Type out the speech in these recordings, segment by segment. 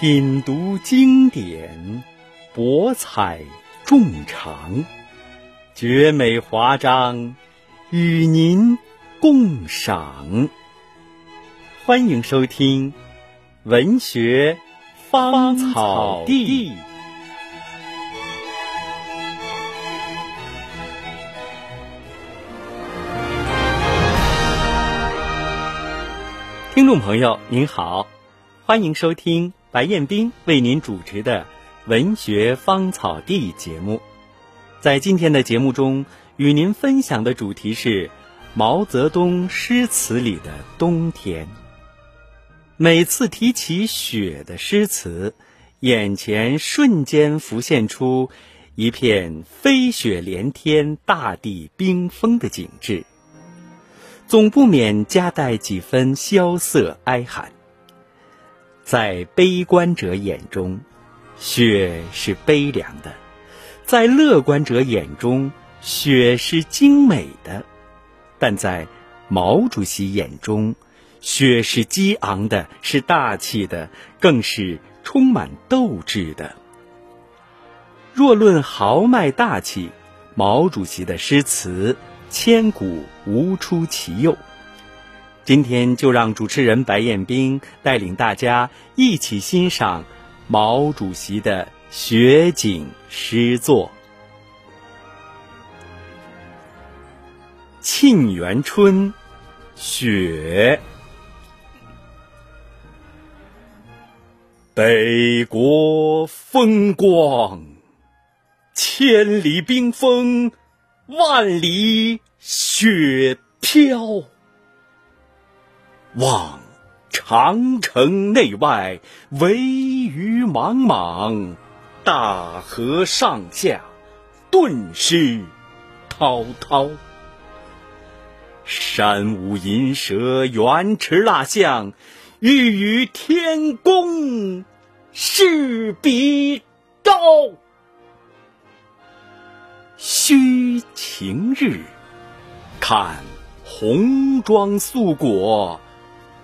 品读经典，博采众长，绝美华章，与您共赏。欢迎收听《文学芳草地》。听众朋友，您好，欢迎收听白彦斌为您主持的《文学芳草地》节目。在今天的节目中，与您分享的主题是毛泽东诗词里的冬天。每次提起雪的诗词，眼前瞬间浮现出一片飞雪连天、大地冰封的景致。总不免夹带几分萧瑟哀寒。在悲观者眼中，雪是悲凉的；在乐观者眼中，雪是精美的；但在毛主席眼中，雪是激昂的，是大气的，更是充满斗志的。若论豪迈大气，毛主席的诗词。千古无出其右。今天就让主持人白彦斌带领大家一起欣赏毛主席的雪景诗作《沁园春·雪》。北国风光，千里冰封。万里雪飘，望长城内外惟余莽莽，大河上下顿失滔滔。山舞银蛇，原驰蜡象，欲与天公试比高。须晴日，看红装素裹，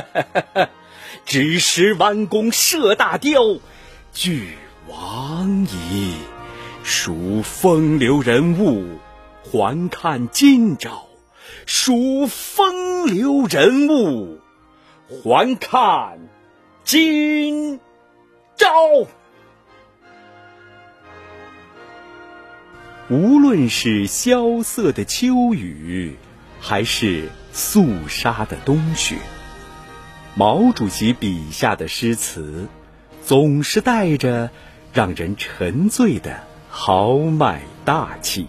哈哈哈只识弯弓射大雕，俱往矣。数风流人物，还看今朝；数风流人物，还看今朝。无论是萧瑟的秋雨，还是肃杀的冬雪，毛主席笔下的诗词，总是带着让人沉醉的豪迈大气。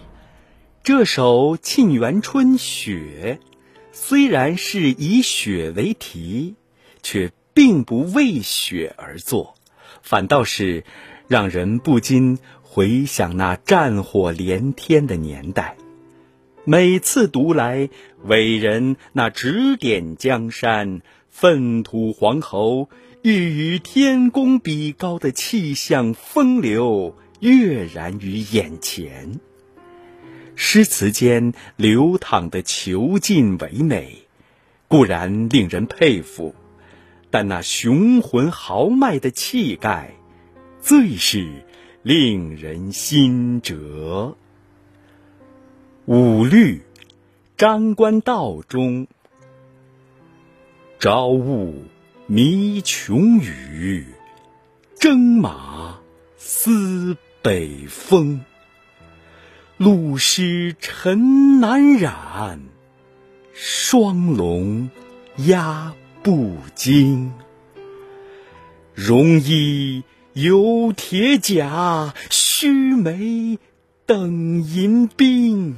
这首《沁园春·雪》，虽然是以雪为题，却并不为雪而作，反倒是让人不禁。回想那战火连天的年代，每次读来，伟人那指点江山、粪土黄侯、欲与天公比高的气象风流跃然于眼前。诗词间流淌的遒劲唯美，固然令人佩服，但那雄浑豪迈的气概，最是。令人心折。五律，张冠道中，朝雾迷穷宇，征马思北风。路湿尘难染，霜龙压不惊。戎衣。有铁甲，须眉等银兵。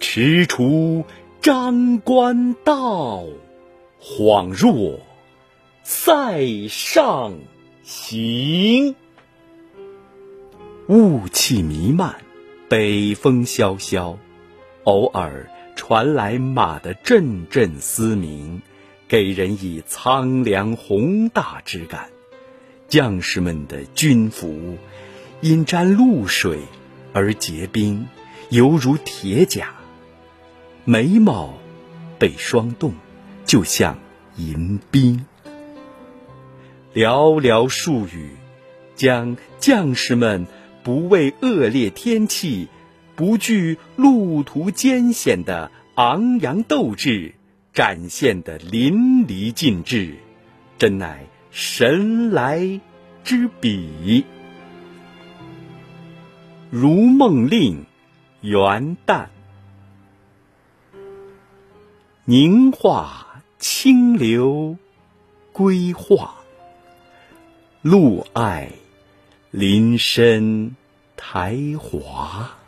踟蹰张关道，恍若塞上行。雾气弥漫，北风萧萧，偶尔传来马的阵阵嘶鸣，给人以苍凉宏大之感。将士们的军服因沾露水而结冰，犹如铁甲；眉毛被霜冻，就像迎宾。寥寥数语，将将士们不畏恶劣天气、不惧路途艰险的昂扬斗志展现得淋漓尽致，真乃。神来之笔，如梦令，元旦，凝化清流，归化，露爱林深苔华。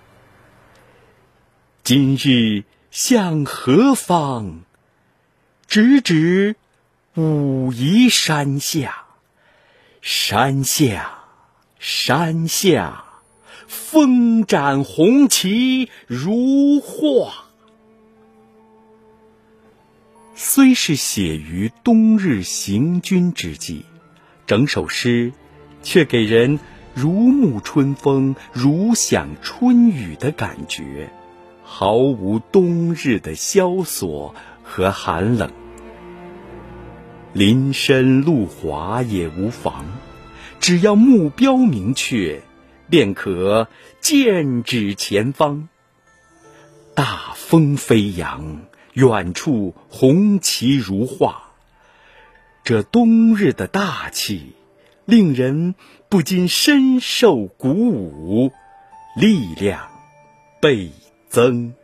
今日向何方？直指。武夷山下，山下，山下，风展红旗如画。虽是写于冬日行军之际，整首诗却给人如沐春风、如享春雨的感觉，毫无冬日的萧索和寒冷。林深路滑也无妨，只要目标明确，便可剑指前方。大风飞扬，远处红旗如画。这冬日的大气，令人不禁深受鼓舞，力量倍增。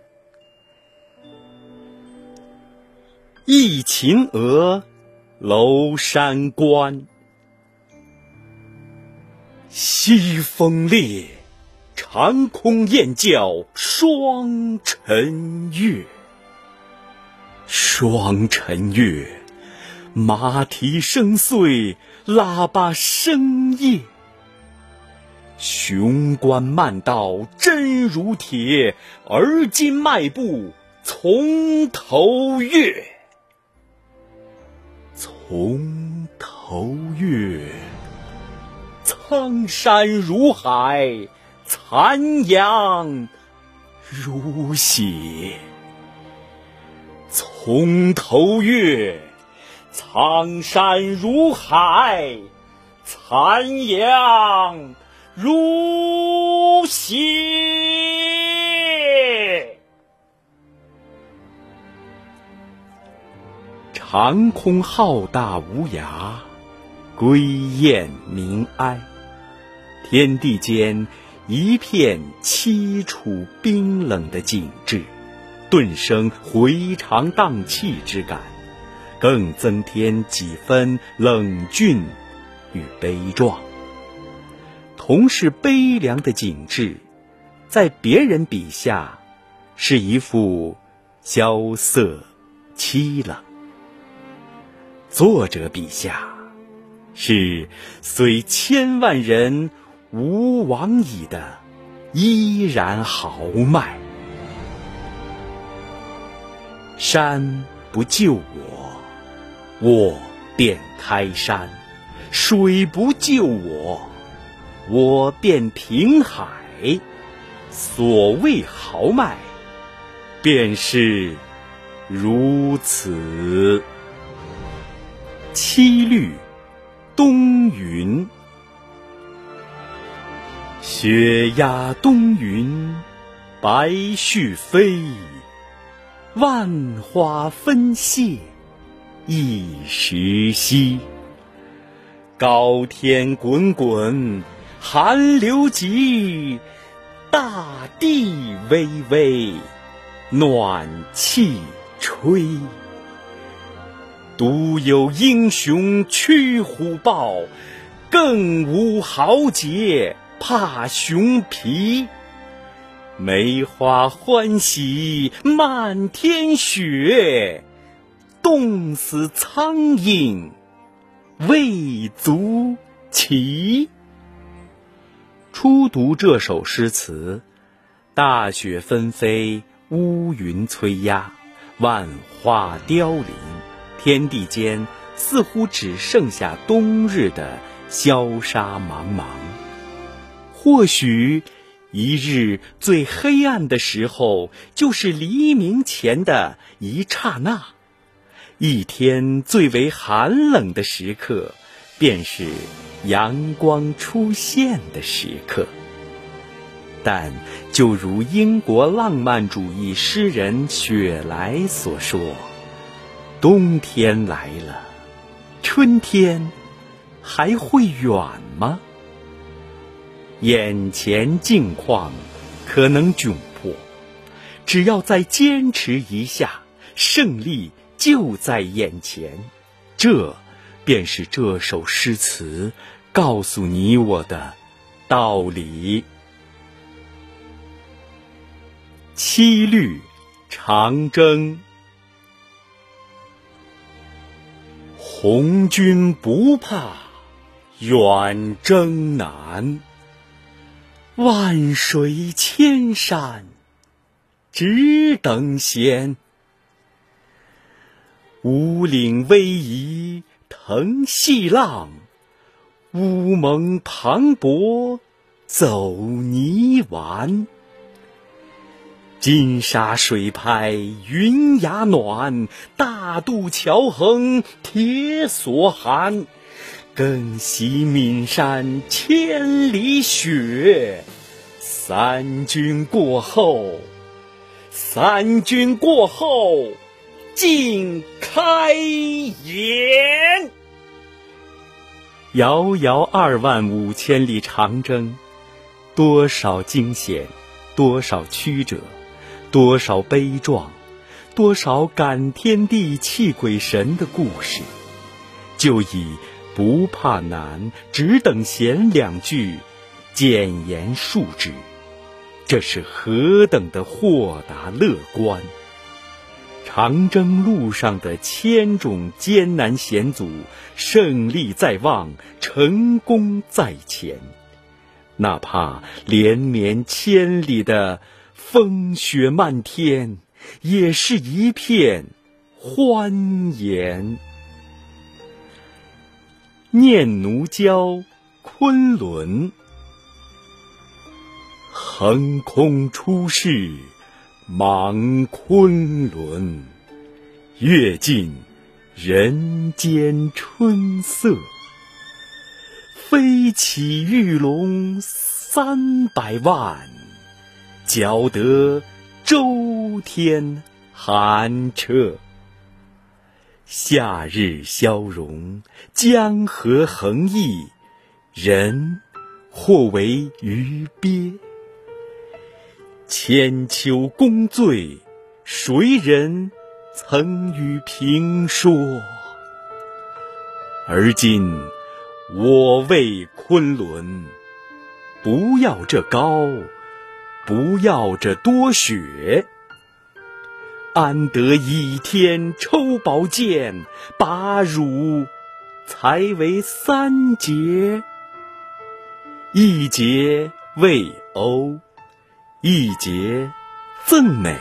忆秦娥。娄山关，西风烈，长空雁叫双晨月。霜晨月，马蹄声碎，喇叭声夜。雄关漫道真如铁，而今迈步从头越。从头越，苍山如海，残阳如血。从头月，苍山如海，残阳如血。长空浩大无涯，归雁鸣哀。天地间一片凄楚冰冷的景致，顿生回肠荡气之感，更增添几分冷峻与悲壮。同是悲凉的景致，在别人笔下，是一幅萧瑟凄冷。作者笔下，是虽千万人吾往矣的依然豪迈。山不救我，我便开山；水不救我，我便平海。所谓豪迈，便是如此。七律，冬云。雪压冬云，白絮飞。万花纷谢，一时稀。高天滚滚，寒流急。大地巍巍，暖气吹。独有英雄驱虎豹，更无豪杰怕熊皮。梅花欢喜满天雪，冻死苍蝇未足奇。初读这首诗词，大雪纷飞，乌云催压，万花凋零，天地间似乎只剩下冬日的萧杀茫茫。或许。一日最黑暗的时候，就是黎明前的一刹那；一天最为寒冷的时刻，便是阳光出现的时刻。但就如英国浪漫主义诗人雪莱所说：“冬天来了，春天还会远吗？”眼前境况可能窘迫，只要再坚持一下，胜利就在眼前。这便是这首诗词告诉你我的道理。七律长征，红军不怕远征难。万水千山，只等闲。五岭逶迤腾细浪，乌蒙磅礴走泥丸。金沙水拍云崖暖，大渡桥横铁索寒。更喜岷山千里雪，三军过后，三军过后尽开颜。遥遥二万五千里长征，多少惊险，多少曲折，多少悲壮，多少感天地泣鬼神的故事，就以。不怕难，只等闲。两句简言述之，这是何等的豁达乐观！长征路上的千种艰难险阻，胜利在望，成功在前。哪怕连绵千里的风雪漫天，也是一片欢颜。念奴娇·昆仑，横空出世莽昆仑，阅尽人间春色。飞起玉龙三百万，搅得周天寒彻。夏日消融，江河横溢，人或为鱼鳖。千秋功罪，谁人曾与评说？而今我为昆仑，不要这高，不要这多雪。安得倚天抽宝剑，把汝裁为三截？一节为欧，一节赠美，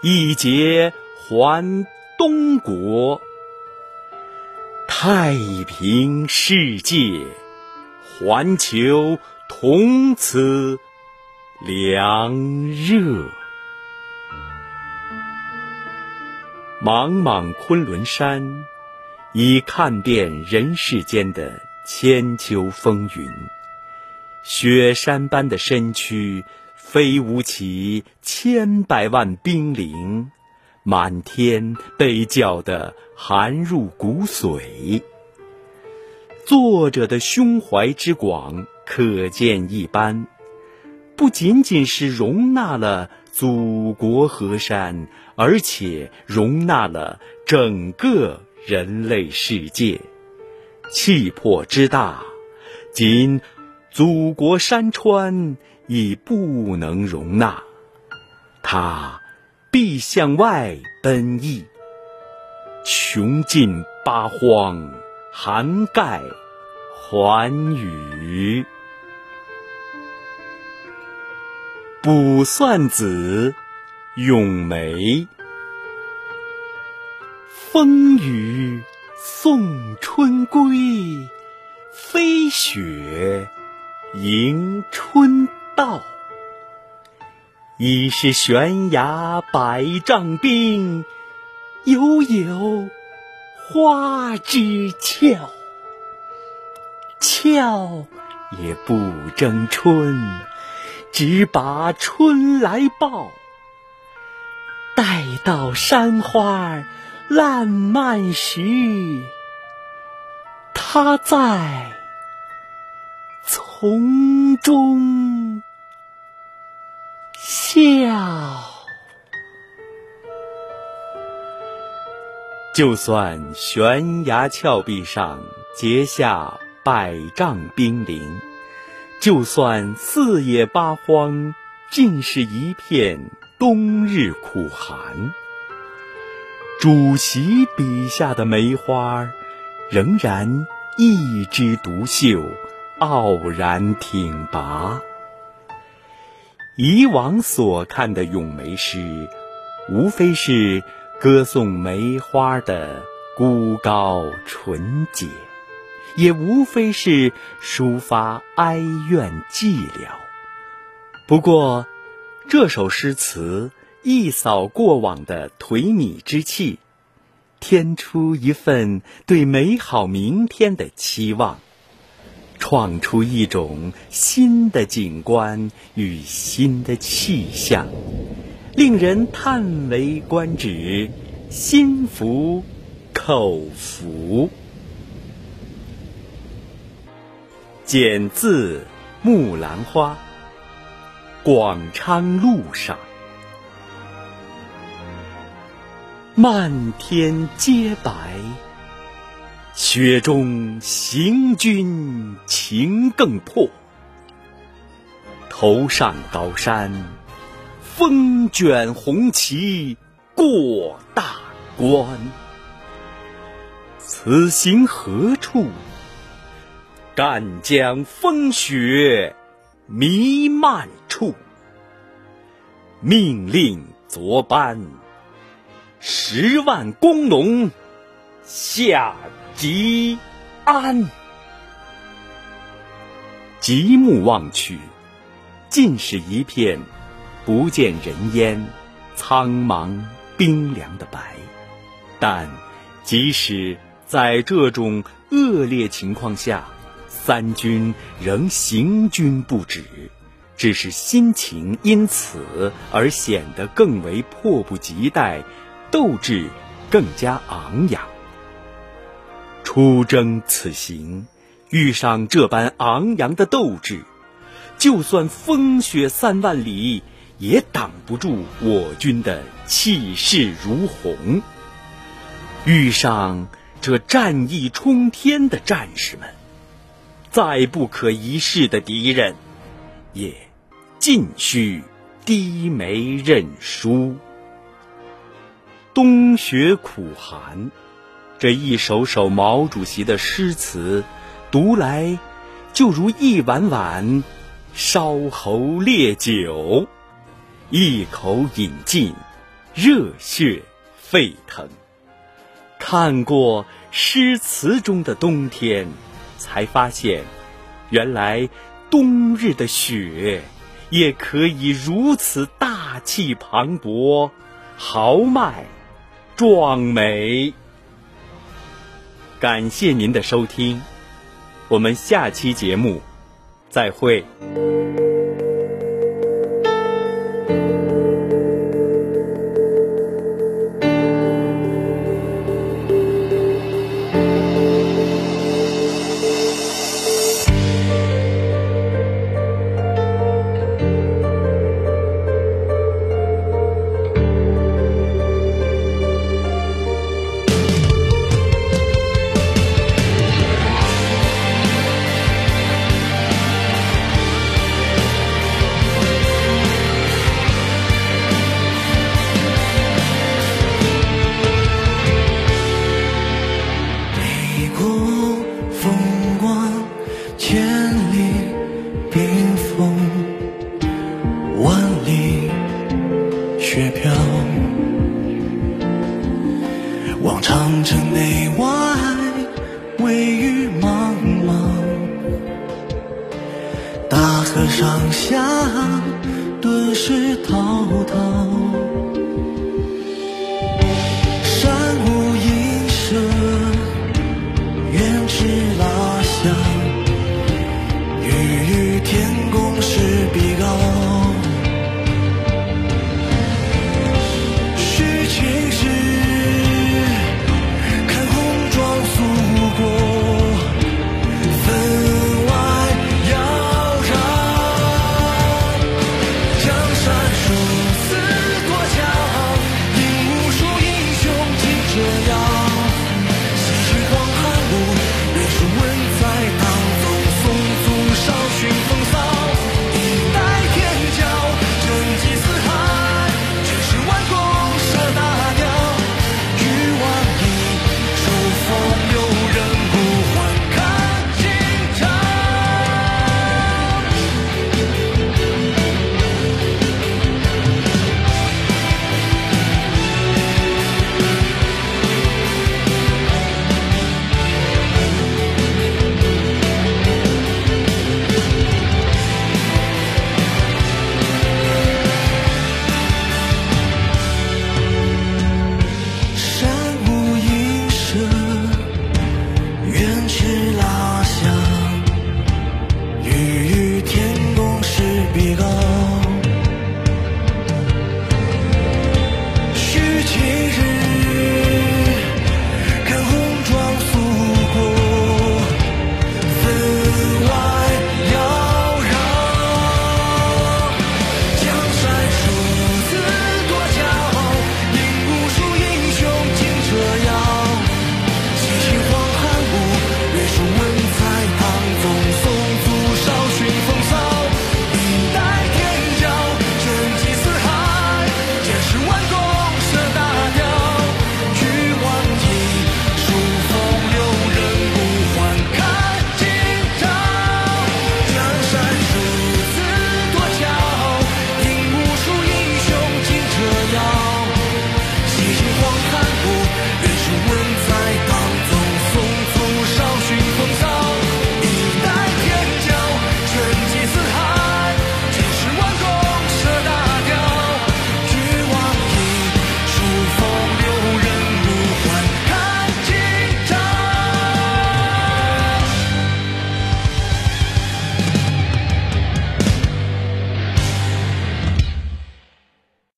一节还东国。太平世界，环球同此凉热。茫茫昆仑山，已看遍人世间的千秋风云。雪山般的身躯，飞舞起千百万冰凌，满天被叫得寒入骨髓。作者的胸怀之广，可见一斑。不仅仅是容纳了祖国河山。而且容纳了整个人类世界，气魄之大，仅祖国山川已不能容纳，它必向外奔逸，穷尽八荒，涵盖寰宇。卜算子·咏梅。风雨送春归，飞雪迎春到。已是悬崖百丈冰，犹有花枝俏。俏也不争春，只把春来报。待到山花烂漫时，他在丛中。笑，就算悬崖峭壁上结下百丈冰凌，就算四野八荒尽是一片冬日苦寒，主席笔下的梅花仍然一枝独秀，傲然挺拔。以往所看的咏梅诗，无非是歌颂梅花的孤高纯洁，也无非是抒发哀怨寂寥。不过，这首诗词一扫过往的颓靡之气，添出一份对美好明天的期望。创出一种新的景观与新的气象，令人叹为观止，心服口服。剪字木兰花，广昌路上，漫天皆白。雪中行军情更迫，头上高山，风卷红旗过大关。此行何处？赣江风雪弥漫处。命令昨班，十万工农下。吉安，极目望去，尽是一片不见人烟、苍茫冰凉的白。但即使在这种恶劣情况下，三军仍行军不止，只是心情因此而显得更为迫不及待，斗志更加昂扬。出征此行，遇上这般昂扬的斗志，就算风雪三万里，也挡不住我军的气势如虹。遇上这战意冲天的战士们，再不可一世的敌人，也尽须低眉认输。冬雪苦寒。这一首首毛主席的诗词，读来就如一碗碗烧喉烈酒，一口饮尽，热血沸腾。看过诗词中的冬天，才发现，原来冬日的雪也可以如此大气磅礴、豪迈、壮美。感谢您的收听，我们下期节目再会。雨茫茫大河上下顿失滔滔。